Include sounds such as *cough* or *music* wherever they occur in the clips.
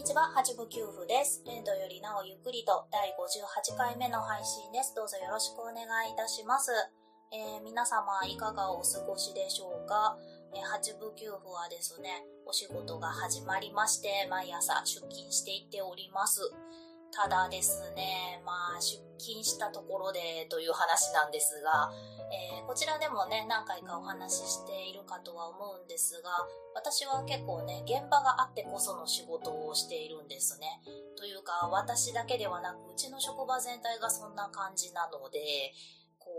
にちは、八部九夫です。レンドよりなおゆっくりと第58回目の配信です。どうぞよろしくお願いいたします。えー、皆様いかがお過ごしでしょうか、えー、八部九夫はですね、お仕事が始まりまして、毎朝出勤していっております。ただですね、まあ、出勤したところでという話なんですが、えー、こちらでもね、何回かお話ししているかとは思うんですが、私は結構ね、現場があってこその仕事をしているんですね。というか、私だけではなく、うちの職場全体がそんな感じなので、こ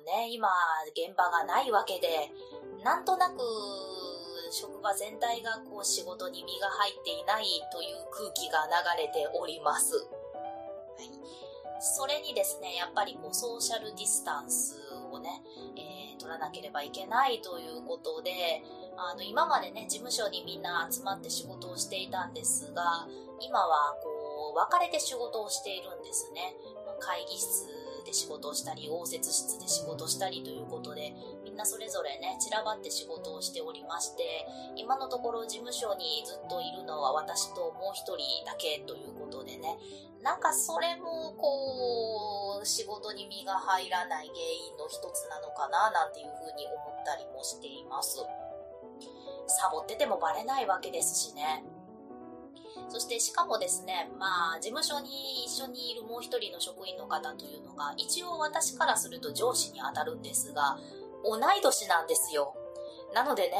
うね、今、現場がないわけで、なんとなく、職場全体がこう仕事に身が入っていないという空気が流れております。はい。それにですね、やっぱりこうソーシャルディスタンスをね、えー、取らなければいけないということで、あの、今までね、事務所にみんな集まって仕事をしていたんですが、今はこう、分かれて仕事をしているんですね。会議室で仕事をしたり、応接室で仕事したりということで、みんなそれぞれね、散らばって仕事をしておりまして、今のところ事務所にずっといるのは私ともう一人だけということでね、なんかそれもこう、仕事に身が入らない原因の一つなのかな、なんていうふうに思ったりもしています。サボっててもバレないわけですしね。そしてしかもですね、まあ、事務所に一緒にいるもう一人の職員の方というのが、一応私からすると上司に当たるんですが、同い年なんですよ。なのでね、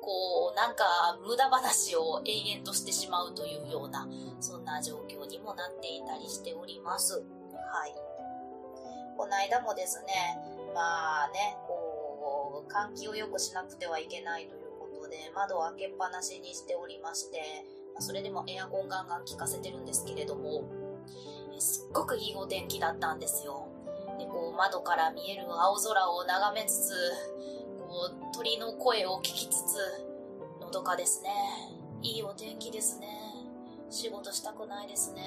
こう、なんか無駄話を延々としてしまうというような、そんな状況にもなっていたりしております。はい。この間もですね、まあね、こう、換気を良くしなくてはいけないということで窓を開けっぱなしにしておりまして、それでもエアコンガンガン効かせてるんですけれども、すっごくいいお天気だったんですよ。で、こう窓から見える青空を眺めつつ、こう鳥の声を聞きつつ、のどかですね。いいお天気ですね。仕事したくないですね。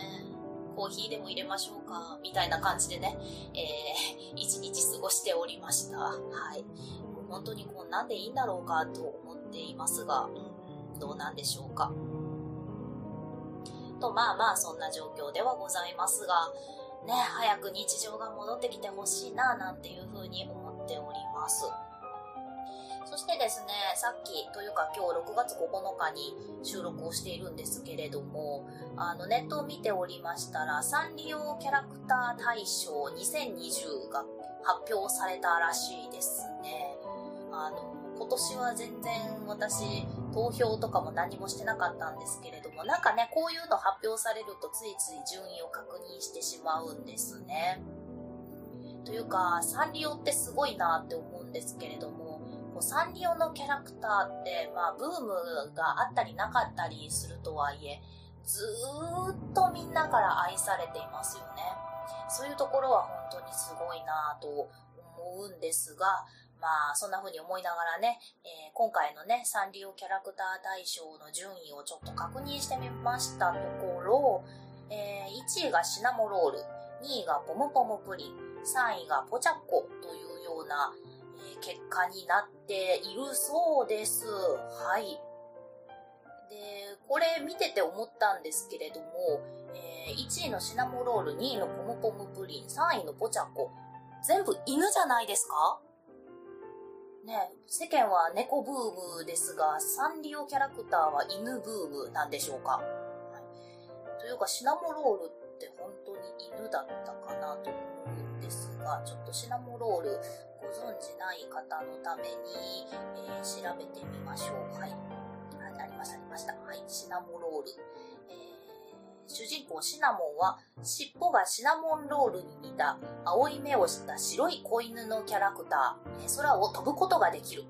コーヒーでも入れましょうかみたいな感じでね、えー、一日過ごしておりました。はい。本当にこうなんでいいんだろうかと思っていますが、うん、どうなんでしょうか。と、まあまあそんな状況ではございますが、ね、早く日常が戻ってきてほしいな、なんていうふうに思っております。そしてですね、さっきというか今日6月9日に収録をしているんですけれども、あのネットを見ておりましたら、サンリオキャラクター大賞2020が発表されたらしいですね。あの、今年は全然私、投票とかも何もしてなかったんですけれも、なんかね、こういうの発表されるとついつい順位を確認してしまうんですね。というか、サンリオってすごいなって思うんですけれども、こうサンリオのキャラクターって、まあ、ブームがあったりなかったりするとはいえ、ずーっとみんなから愛されていますよね。そういうところは本当にすごいなと思うんですが、まあ、そんな風に思いながらね、えー、今回のね、サンリオキャラクター大賞の順位をちょっと確認してみましたところ、えー、1位がシナモロール、2位がポムポムプリン、3位がポチャッコというような、えー、結果になっているそうです。はい。で、これ見てて思ったんですけれども、えー、1位のシナモロール、2位のポムポムプリン、3位のポチャッコ、全部犬じゃないですか？ね、世間は猫ブームですが、サンリオキャラクターは犬ブームなんでしょうか、はい、というか、シナモロールって本当に犬だったかなと思うんですが、ちょっとシナモロールご存知ない方のために、えー、調べてみましょう。はい。ありました、ありました。はい、シナモロール。主人公シナモンは尻尾がシナモンロールに似た青い目をした白い子犬のキャラクター、空を飛ぶことができる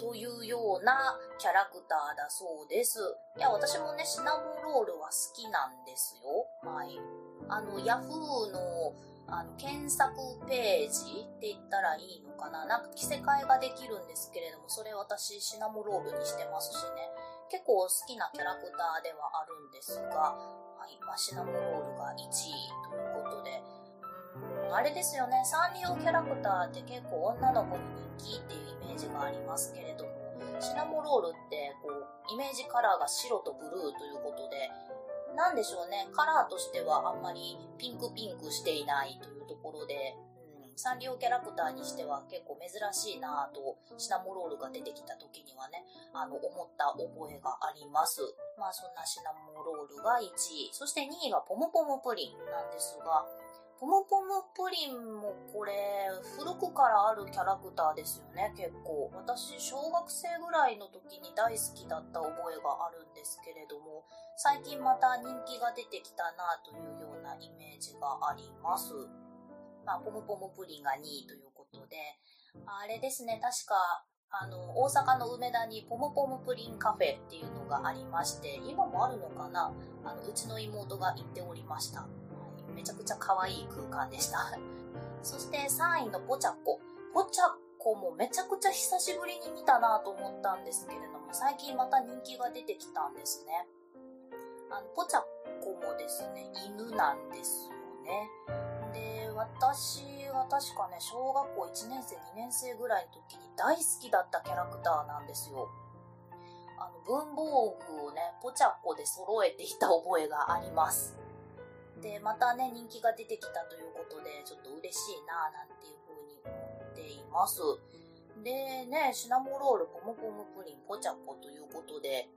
というようなキャラクターだそうです。いや、私もね、シナモンロールは好きなんですよ。はい。あの、ヤフーの、あの、検索ページって言ったらいいのかななんか着せ替えができるんですけれども、それ私シナモンロールにしてますしね。結構好きなキャラクターではあるんですが、はい、まあ、シナモロールが1位ということで、あれですよね、サンリオキャラクターって結構女の子に人気っていうイメージがありますけれども、シナモロールってこう、イメージカラーが白とブルーということで、なんでしょうね、カラーとしてはあんまりピンクピンクしていないというところで、サンリオキャラクターにしては結構珍しいなぁと、シナモロールが出てきた時にはね、あの、思った覚えがあります。まあそんなシナモロールが1位、そして2位がポムポムプリンなんですが、ポムポムプリンもこれ、古くからあるキャラクターですよね、結構。私、小学生ぐらいの時に大好きだった覚えがあるんですけれども、最近また人気が出てきたなというようなイメージがあります。まあ、ポムポムプリンが2位ということで、あれですね、確か、あの、大阪の梅田にポムポムプリンカフェっていうのがありまして、今もあるのかな？あの、うちの妹が行っておりました。めちゃくちゃ可愛い空間でした。*laughs* そして3位のポチャッコ。ポチャッコもめちゃくちゃ久しぶりに見たなと思ったんですけれども、最近また人気が出てきたんですね。あの、ポチャッコもですね、犬なんですよね。で、私は確かね、小学校1年生、2年生ぐらいの時に大好きだったキャラクターなんですよ。あの、文房具をね、ポチャッコで揃えていた覚えがあります。で、またね、人気が出てきたということで、ちょっと嬉しいなぁなんていう風に思っています。でね、シナモロール、ポムポムプリン、ポチャコということで、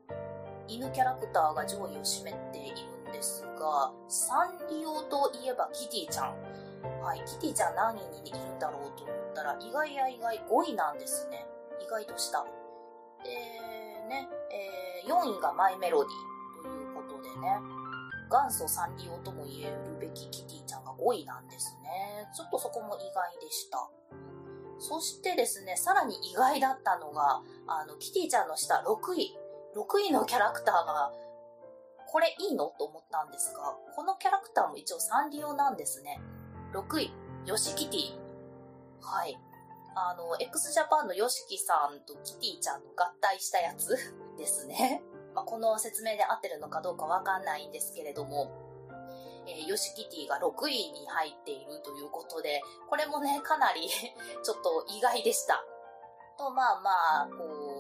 犬キャラクターが上位を占めているんですが、サンリオといえばキティちゃん。はい、キティちゃん何位にいるんだろうと思ったら、意外や意外5位なんですね。意外とした。で、ね、えー、4位がマイメロディということでね、元祖サンリオとも言えるべきキティちゃんが5位なんですね。ちょっとそこも意外でした。そしてですね、さらに意外だったのが、あの、キティちゃんの下6位。6位のキャラクターが、これいいの？と思ったんですが、このキャラクターも一応サンリオなんですね。6位、ヨシキティ。はい。あの、x ジャパンのヨシキさんとキティちゃんの合体したやつ *laughs* ですね。まあ、この説明で合ってるのかどうかわかんないんですけれども、えー、ヨシキティが6位に入っているということで、これもね、かなり *laughs* ちょっと意外でした。と、まあまあ、こう、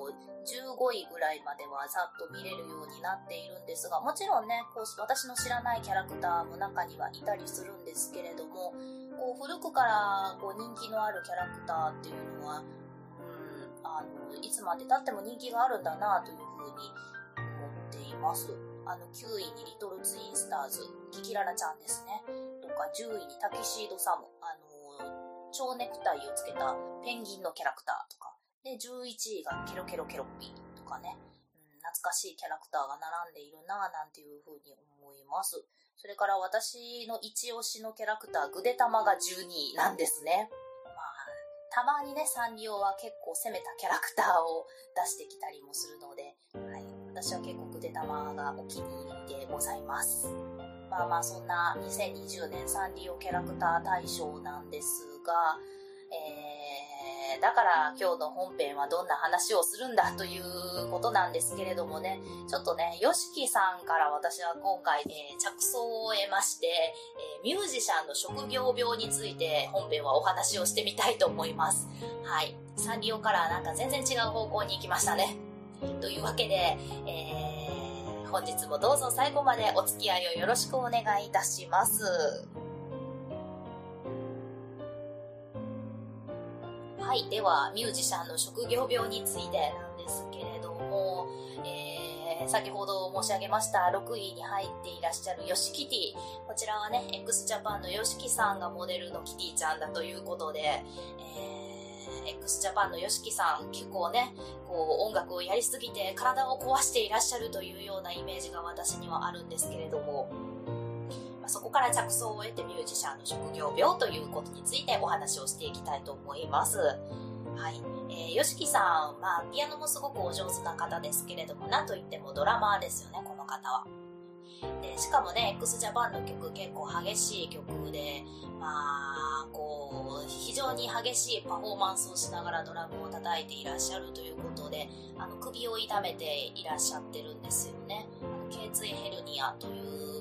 15位ぐらいまではざっと見れるようになっているんですが、もちろんね、こう私の知らないキャラクターも中にはいたりするんですけれども、こう古くからこう人気のあるキャラクターっていうのは、うん、あの、いつまで経っても人気があるんだなというふうに思っています。あの、9位にリトルツインスターズ、キキララちゃんですね。とか、10位にタキシードサム、あの、蝶ネクタイをつけたペンギンのキャラクターとか。で、11位がケロケロケロッピーとかね。うん、懐かしいキャラクターが並んでいるなぁなんていう風に思います。それから私の一押しのキャラクター、グデタマが12位なんですね。まあ、たまにね、サンリオは結構攻めたキャラクターを出してきたりもするので、はい、私は結構筆玉がお気に入りでございます。まあまあそんな2020年サンリオキャラクター大賞なんですが、えー、だから今日の本編はどんな話をするんだということなんですけれどもね、ちょっとね、ヨシキさんから私は今回ね、着想を得まして、えー、ミュージシャンの職業病について本編はお話をしてみたいと思います。はい。サンリオからなんか全然違う方向に行きましたね。というわけで、えー、本日もどうぞ最後までお付き合いをよろしくお願いいたします。はい。では、ミュージシャンの職業病についてなんですけれども、えー、先ほど申し上げました6位に入っていらっしゃるヨシキティ。こちらはね、x ジャパンのヨシキさんがモデルのキティちゃんだということで、えー x ジャパンの YOSHIKI さん、結構ね、こう音楽をやりすぎて体を壊していらっしゃるというようなイメージが私にはあるんですけれども、まあ、そこから着想を得てミュージシャンの職業病ということについてお話をしていきたいと思います。はい。えー、ヨシキさん、まあ、ピアノもすごくお上手な方ですけれども、なんといってもドラマーですよね、この方は。で、しかもね、x ジャパンの曲結構激しい曲で、まあ、こう、非常に激しいパフォーマンスをしながらドラムを叩いていらっしゃるということで、あの、首を痛めていらっしゃってるんですよね。あの頸椎ヘルニアという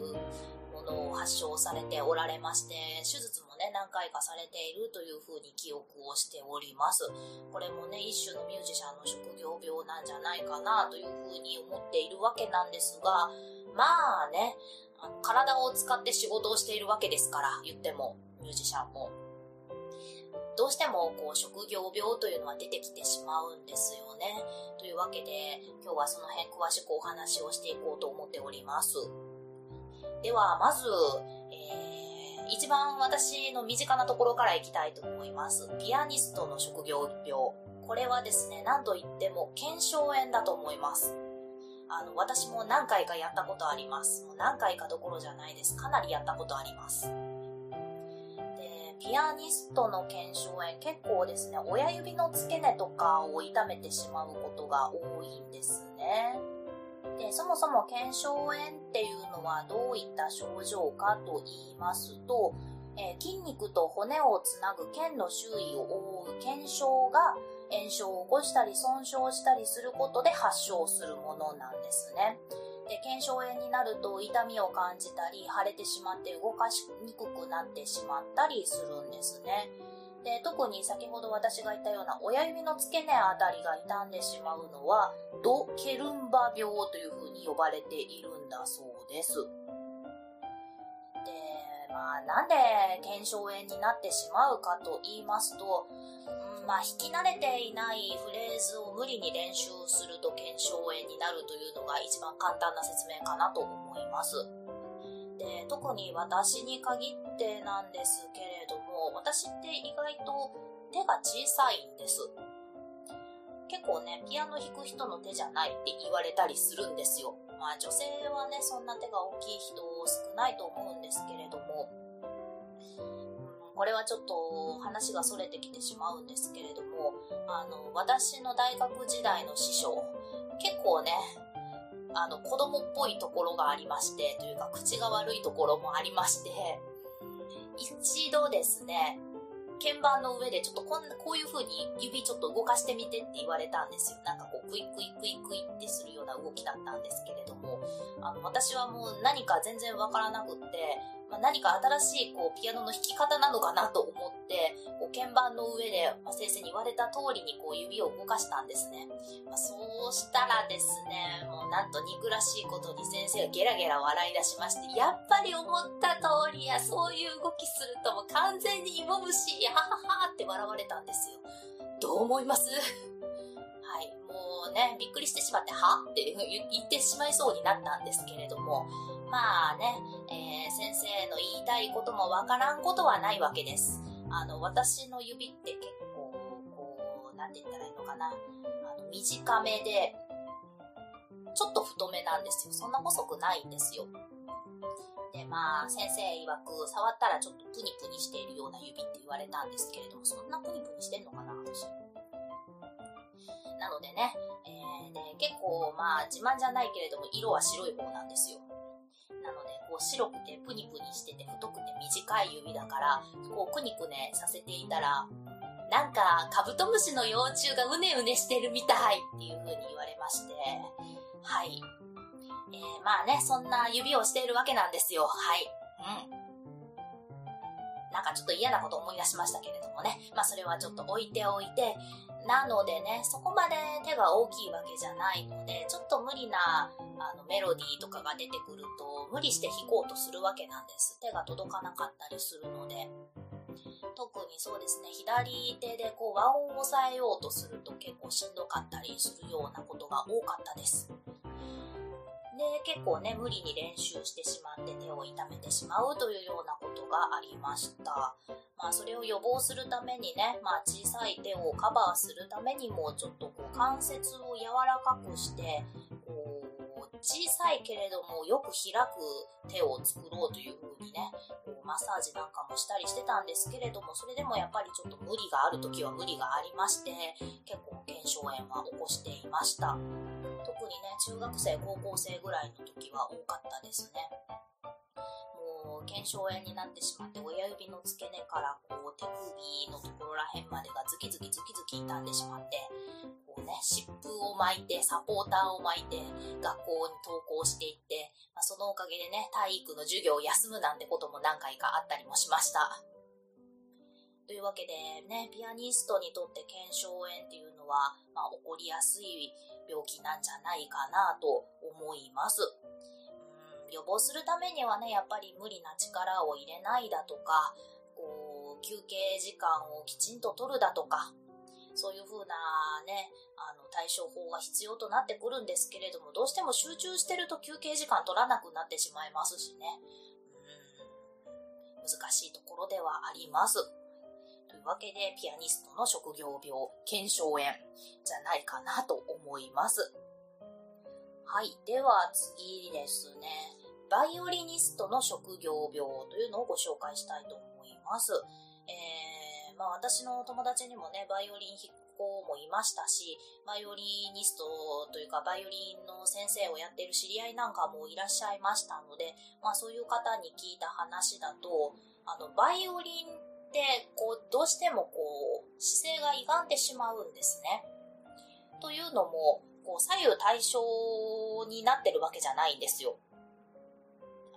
ものを発症されておられまして、手術もね、何回かされているというふうに記憶をしております。これもね、一種のミュージシャンの職業病なんじゃないかなというふうに思っているわけなんですが、まあね、体を使って仕事をしているわけですから、言っても、ミュージシャンも。どうしてもこう職業病というのは出てきてしまうんですよね。というわけで、今日はその辺詳しくお話をしていこうと思っております。では、まず、えー、一番私の身近なところからいきたいと思います。ピアニストの職業病。これはですね、何と言っても、腱鞘炎だと思います。あの、私も何回かやったことあります。もう何回かどころじゃないです。かなりやったことあります。で、ピアニストの腱鞘炎、結構ですね、親指の付け根とかを痛めてしまうことが多いんですね。で、そもそも腱鞘炎っていうのはどういった症状かと言いますと、えー、筋肉と骨をつなぐ腱の周囲を覆う腱鞘が炎症を起こしたり損傷したりすることで発症するものなんですね。で、腱鞘炎になると痛みを感じたり、腫れてしまって動かしにくくなってしまったりするんですね。で、特に先ほど私が言ったような親指の付け根あたりが傷んでしまうのは、ド・ケルンバ病というふうに呼ばれているんだそうです。で、まあ、なんで腱鞘炎になってしまうかと言いますと、うんまあ、弾き慣れていないフレーズを無理に練習すると腱鞘炎になるというのが一番簡単な説明かなと思います。で、特に私に限ってなんですけれ、私って意外と手が小さいんです。結構ね、ピアノ弾く人の手じゃないって言われたりするんですよ。まあ女性はね、そんな手が大きい人少ないと思うんですけれども、これはちょっと話が逸れてきてしまうんですけれども、あの、私の大学時代の師匠、結構ね、あの、子供っぽいところがありまして、というか、口が悪いところもありまして、一度ですね、鍵盤の上でちょっとこんな、こういう風に指ちょっと動かしてみてって言われたんですよ。なんか、クイクイクイクイってするような動きだったんですけれども、あの、私はもう何か全然わからなくって、まあ、何か新しいこうピアノの弾き方なのかなと思って、こう鍵盤の上で、ま、先生に言われた通りにこう指を動かしたんですね。まあ、そうしたらですね、もうなんと憎らしいことに先生がゲラゲラ笑い出しまして、やっぱり思った通りや、そういう動きするともう完全に芋虫、やはははって笑われたんですよ。どう思います？はい、もうね、びっくりしてしまって、は？って言ってしまいそうになったんですけれども、まあね、えー、先生の言いたいこともわからんことはないわけです。あの、私の指って結構、こう、なんて言ったらいいのかな。あの、短めで、ちょっと太めなんですよ。そんな細くないんですよ。で、まあ、先生曰く、触ったらちょっとプニプニしているような指って言われたんですけれども、そんなプニプニしてんのかな、私。なのでね、えー、で、結構、まあ、自慢じゃないけれども、色は白い方なんですよ。なので、こう白くてプニプニしてて太くて短い指だから、こうくにくねさせていたら、なんかカブトムシの幼虫がうねうねしてるみたいっていう風に言われまして、はい。えー、まあね、そんな指をしているわけなんですよ。はい。うん。なんかちょっと嫌なこと思い出しましたけれどもね。まあそれはちょっと置いておいて、なのでね、そこまで手が大きいわけじゃないので、ちょっと無理なあのメロディーとかが出てくると、無理して弾こうとするわけなんです。手が届かなかったりするので。特にそうですね、左手でこう和音を抑えようとすると結構しんどかったりするようなことが多かったです。で、結構ね、無理に練習してしまって手を痛めてしまうというようなことがありました。まあ、それを予防するためにね、まあ、小さい手をカバーするためにも、ちょっとこう関節を柔らかくして、こう、小さいけれどもよく開く手を作ろうという風にね、こうマッサージなんかもしたりしてたんですけれども、それでもやっぱりちょっと無理がある時は無理がありまして、結構腱鞘炎は起こしていました。特にね、中学生、高校生ぐらいの時は多かったですねもう。腱鞘炎になってしまって親指の付け根からこう手首のところら辺までがズキズキズキズキ傷んでしまってこうね湿布を巻いてサポーターを巻いて学校に登校していって、まあ、そのおかげでね体育の授業を休むなんてことも何回かあったりもしましたというわけでねピアニストにとって腱鞘炎っていうのは、まあ、起こりやすい病気なんじゃないかなと思います予防するためにはね、やっぱり無理な力を入れないだとか、こう、休憩時間をきちんと取るだとか、そういう風なね、あの、対処法が必要となってくるんですけれども、どうしても集中してると休憩時間取らなくなってしまいますしね。うん、難しいところではあります。いうわけで、ピアニストの職業病、腱鞘炎じゃないかなと思います。はい。では次ですね。バイオリニストの職業病というのをご紹介したいと思います。えー、まあ私の友達にもね、バイオリン弾く子もいましたし、バイオリニストというかバイオリンの先生をやっている知り合いなんかもいらっしゃいましたので、まあそういう方に聞いた話だと、あの、バイオリンってこう、どうしてもこう、姿勢が歪んでしまうんですね。というのも、こう左右対称になってるわけじゃないんですよ。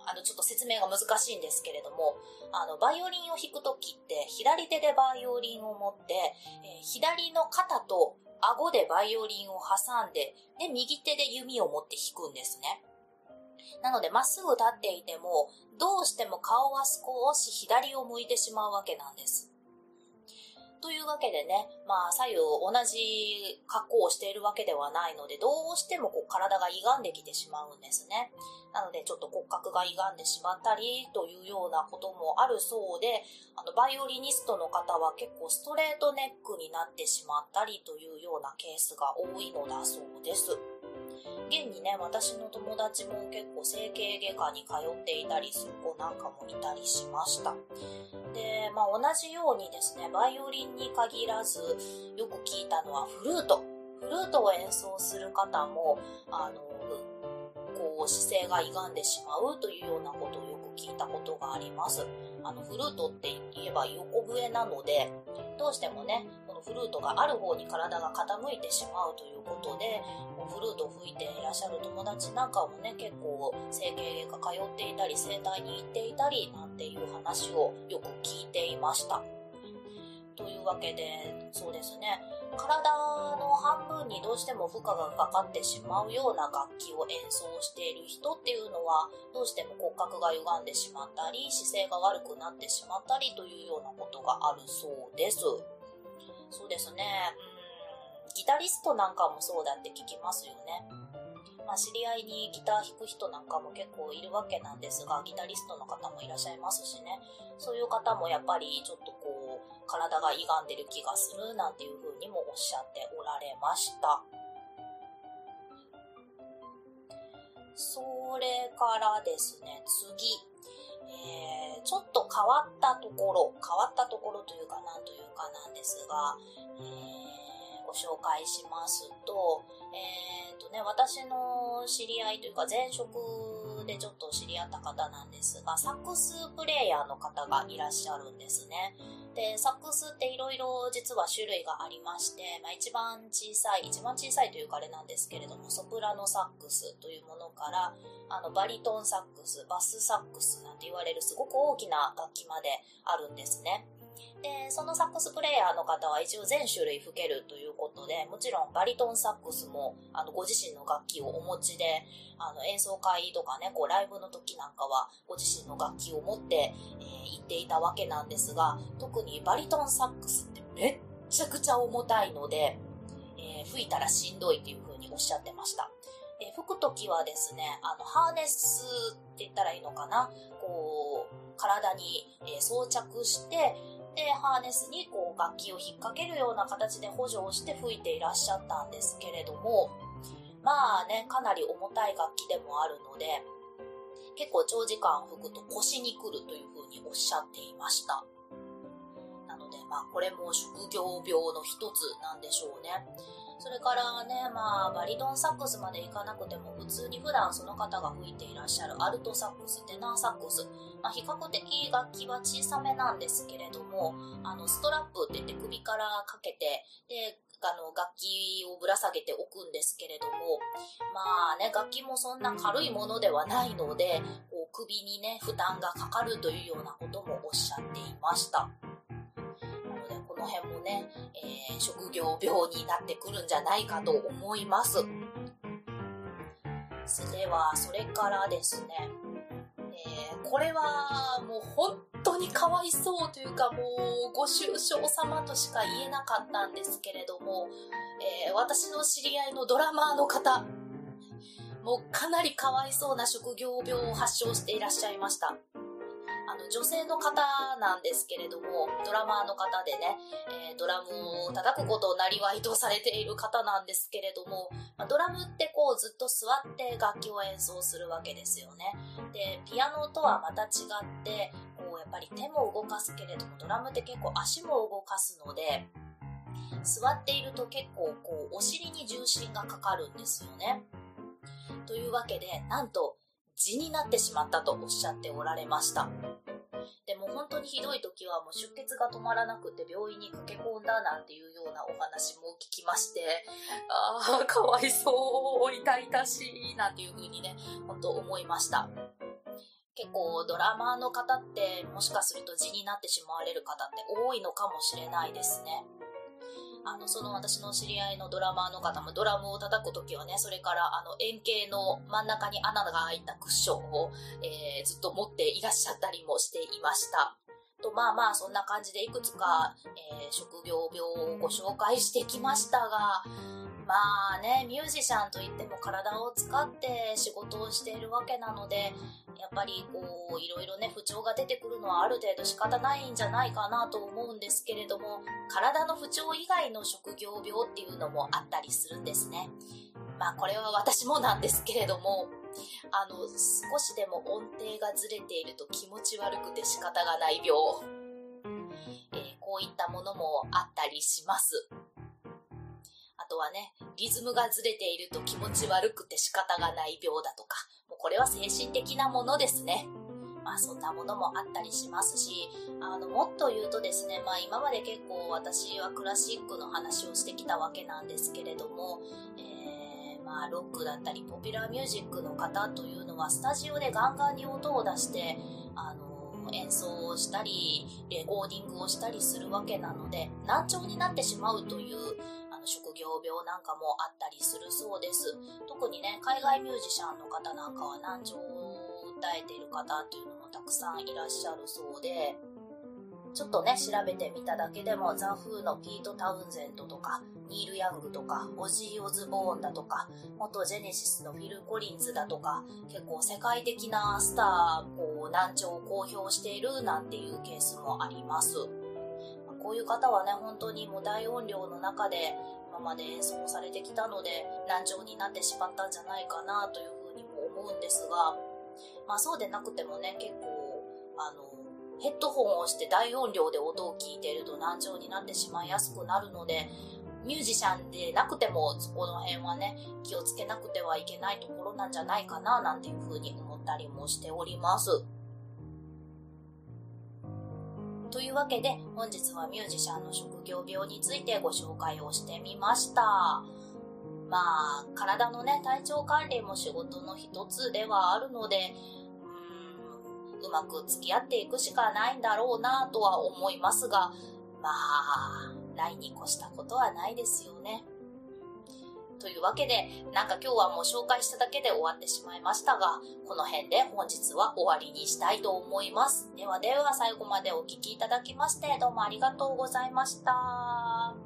あの、ちょっと説明が難しいんですけれども、あの、バイオリンを弾くときって、左手でバイオリンを持って、えー、左の肩と顎でバイオリンを挟んで、で、右手で弓を持って弾くんですね。なので、まっすぐ立っていても、どうしても顔は少し左を向いてしまうわけなんです。というわけでね、まあ左右同じ格好をしているわけではないので、どうしてもこう体が歪んできてしまうんですね。なのでちょっと骨格が歪んでしまったりというようなこともあるそうで、あのバイオリニストの方は結構ストレートネックになってしまったりというようなケースが多いのだそうです。現にね、私の友達も結構整形外科に通っていたりする子なんかもいたりしました。で、まあ同じようにですね、バイオリンに限らず、よく聞いたのはフルート。フルートを演奏する方も、あの、こう姿勢が歪んでしまうというようなことをよく聞いたことがあります。あの、フルートって言えば横笛なので、どうしてもね、のフルートがある方に体が傾いてしまうということで、フルートを吹いていらっしゃる友達なんかもね、結構整形外科通っていたり、整体に行っていたり、なんていう話をよく聞いていました。というわけで、そうですね、体の半分にどうしても負荷がかかってしまうような楽器を演奏している人っていうのは、どうしても骨格が歪んでしまったり、姿勢が悪くなってしまったりというようなことがあるそうです。そうですね、うん、ギタリストなんかもそうだって聞きますよね。まあ、知り合いにギター弾く人なんかも結構いるわけなんですが、ギタリストの方もいらっしゃいますしね。そういう方もやっぱりちょっとこう、体が歪んでる気がするなんていう風にもおっしゃっておられました。それからですね、次。えー、ちょっと変わったところ、変わったところというかなんというかなんですが、えー、ご紹介しますと、えー、とね、私の知り合いというか前職でちょっと知り合った方なんですが、サックスプレイヤーの方がいらっしゃるんですね。で、サックスっていろいろ実は種類がありまして、まあ、一番小さい、一番小さいというかあれなんですけれども、ソプラノサックスというものから、あの、バリトンサックス、バスサックスなんて言われるすごく大きな楽器まであるんですね。で、そのサックスプレイヤーの方は一応全種類吹けるということで、もちろんバリトンサックスも、あの、ご自身の楽器をお持ちで、あの、演奏会とかね、こう、ライブの時なんかは、ご自身の楽器を持って、えー、行っていたわけなんですが、特にバリトンサックスってめっちゃくちゃ重たいので、えー、吹いたらしんどいっていう風におっしゃってました。え、吹く時はですね、あの、ハーネスって言ったらいいのかなこう、体に、え装着して、で、ハーネスにこう楽器を引っ掛けるような形で補助をして吹いていらっしゃったんですけれども、まあね、かなり重たい楽器でもあるので、結構長時間吹くと腰にくるというふうにおっしゃっていました。なので、まあこれも職業病の一つなんでしょうね。それからね、まあ、バリトンサックスまでいかなくても、普通に普段その方が吹いていらっしゃるアルトサックス、テナーサックス、まあ、比較的楽器は小さめなんですけれども、あの、ストラップって言って首からかけて、で、あの、楽器をぶら下げておくんですけれども、まあね、楽器もそんな軽いものではないので、こう首にね、負担がかかるというようなこともおっしゃっていました。この辺もね、えー、職業病になってくるんじゃないかと思います。では、それからですね、えー、これはもう本当にかわいそうというかもうご愁傷様としか言えなかったんですけれども、えー、私の知り合いのドラマーの方、もうかなりかわいそうな職業病を発症していらっしゃいました。あの、女性の方なんですけれども、ドラマーの方でね、えー、ドラムを叩くことをなりわいとされている方なんですけれども、まあ、ドラムってこうずっと座って楽器を演奏するわけですよね。で、ピアノとはまた違って、こうやっぱり手も動かすけれども、ドラムって結構足も動かすので、座っていると結構こうお尻に重心がかかるんですよね。というわけで、なんと痔になってしまったとおっしゃっておられました。でも本当にひどい時はもう出血が止まらなくて病院に駆け込んだなんていうようなお話も聞きまして、ああ、かわいそう、痛々しい、なんていう風にね、本当思いました。結構ドラマーの方ってもしかすると痔になってしまわれる方って多いのかもしれないですね。あの、その私の知り合いのドラマーの方もドラムを叩くときはね、それからあの円形の真ん中に穴が開いたクッションを、えー、ずっと持っていらっしゃったりもしていました。と、まあまあ、そんな感じでいくつか、えー、職業病をご紹介してきましたが、まあね、ミュージシャンといっても体を使って仕事をしているわけなので、やっぱりこう、いろいろね、不調が出てくるのはある程度仕方ないんじゃないかなと思うんですけれども、体の不調以外の職業病っていうのもあったりするんですね。まあこれは私もなんですけれども、あの、少しでも音程がずれていると気持ち悪くて仕方がない病。えー、こういったものもあったりします。とはね、リズムがずれていると気持ち悪くて仕方がない病だとか、もうこれは精神的なものですね。まあそんなものもあったりしますし、あの、もっと言うとですね、まあ今まで結構私はクラシックの話をしてきたわけなんですけれども、えー、まあロックだったりポピュラーミュージックの方というのはスタジオでガンガンに音を出して、あの、演奏をしたり、レコーディングをしたりするわけなので、難聴になってしまうという職業病なんかもあったりするそうです。特にね、海外ミュージシャンの方なんかは難聴を訴えている方っていうのもたくさんいらっしゃるそうで、ちょっとね、調べてみただけでも、ザ・フーのピート・タウンゼントとか、ニール・ヤングとか、オジー・オズボーンだとか、元ジェネシスのフィル・コリンズだとか、結構世界的なスター、こう、難聴を公表しているなんていうケースもあります。こういう方はね、本当にもう大音量の中で今まで演奏されてきたので難聴になってしまったんじゃないかなというふうにも思うんですが、まあそうでなくてもね、結構、あの、ヘッドホンをして大音量で音を聞いていると難聴になってしまいやすくなるので、ミュージシャンでなくても、そこの辺はね、気をつけなくてはいけないところなんじゃないかな、なんていうふうに思ったりもしております。というわけで、本日はミュージシャンの職業病についてご紹介をしてみました。まあ、体のね、体調管理も仕事の一つではあるので、うーん、うまく付き合っていくしかないんだろうなとは思いますが、まあ、ないに越したことはないですよね。というわけで、なんか今日はもう紹介しただけで終わってしまいましたが、この辺で本日は終わりにしたいと思います。ではでは最後までお聴きいただきましてどうもありがとうございました。